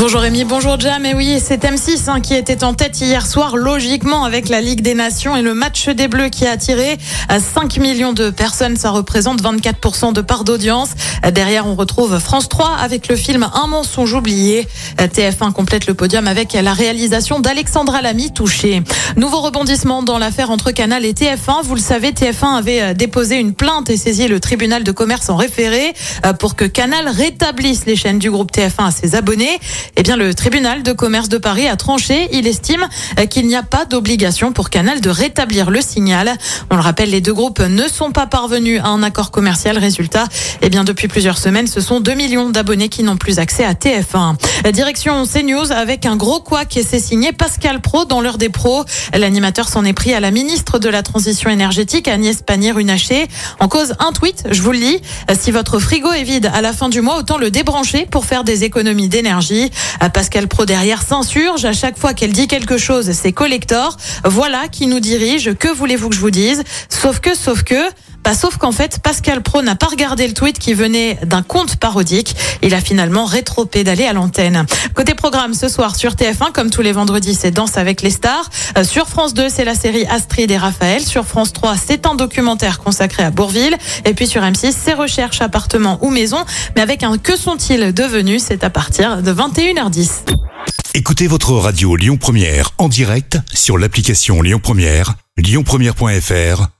Bonjour Rémi, bonjour Jam. Et oui, c'est M6 hein, qui était en tête hier soir, logiquement, avec la Ligue des Nations et le match des Bleus qui a attiré 5 millions de personnes. Ça représente 24% de part d'audience. Derrière, on retrouve France 3 avec le film Un mensonge oublié. TF1 complète le podium avec la réalisation d'Alexandra Lamy touchée. Nouveau rebondissement dans l'affaire entre Canal et TF1. Vous le savez, TF1 avait déposé une plainte et saisi le tribunal de commerce en référé pour que Canal rétablisse les chaînes du groupe TF1 à ses abonnés. Eh bien, le tribunal de commerce de Paris a tranché. Il estime qu'il n'y a pas d'obligation pour Canal de rétablir le signal. On le rappelle, les deux groupes ne sont pas parvenus à un accord commercial. Résultat, eh bien, depuis plusieurs semaines, ce sont 2 millions d'abonnés qui n'ont plus accès à TF1. Direction CNews avec un gros quoi qui s'est signé Pascal Pro dans l'heure des pros. L'animateur s'en est pris à la ministre de la Transition énergétique, Agnès Pannier-Runacher. En cause, un tweet, je vous le lis. Si votre frigo est vide à la fin du mois, autant le débrancher pour faire des économies d'énergie. Pascal Pro derrière s'insurge. À chaque fois qu'elle dit quelque chose, c'est collector. Voilà qui nous dirige. Que voulez-vous que je vous dise? Sauf que, sauf que... Pas sauf qu'en fait, Pascal Pro n'a pas regardé le tweet qui venait d'un compte parodique. Il a finalement rétro-pédalé à l'antenne. Côté programme, ce soir sur TF1, comme tous les vendredis, c'est Danse avec les stars. Euh, sur France 2, c'est la série Astrid et Raphaël. Sur France 3, c'est un documentaire consacré à Bourville. Et puis sur M6, c'est Recherche, appartement ou maison. Mais avec un Que sont-ils devenus C'est à partir de 21h10. Écoutez votre radio Lyon Première en direct sur l'application Lyon Première, lyonpremière.fr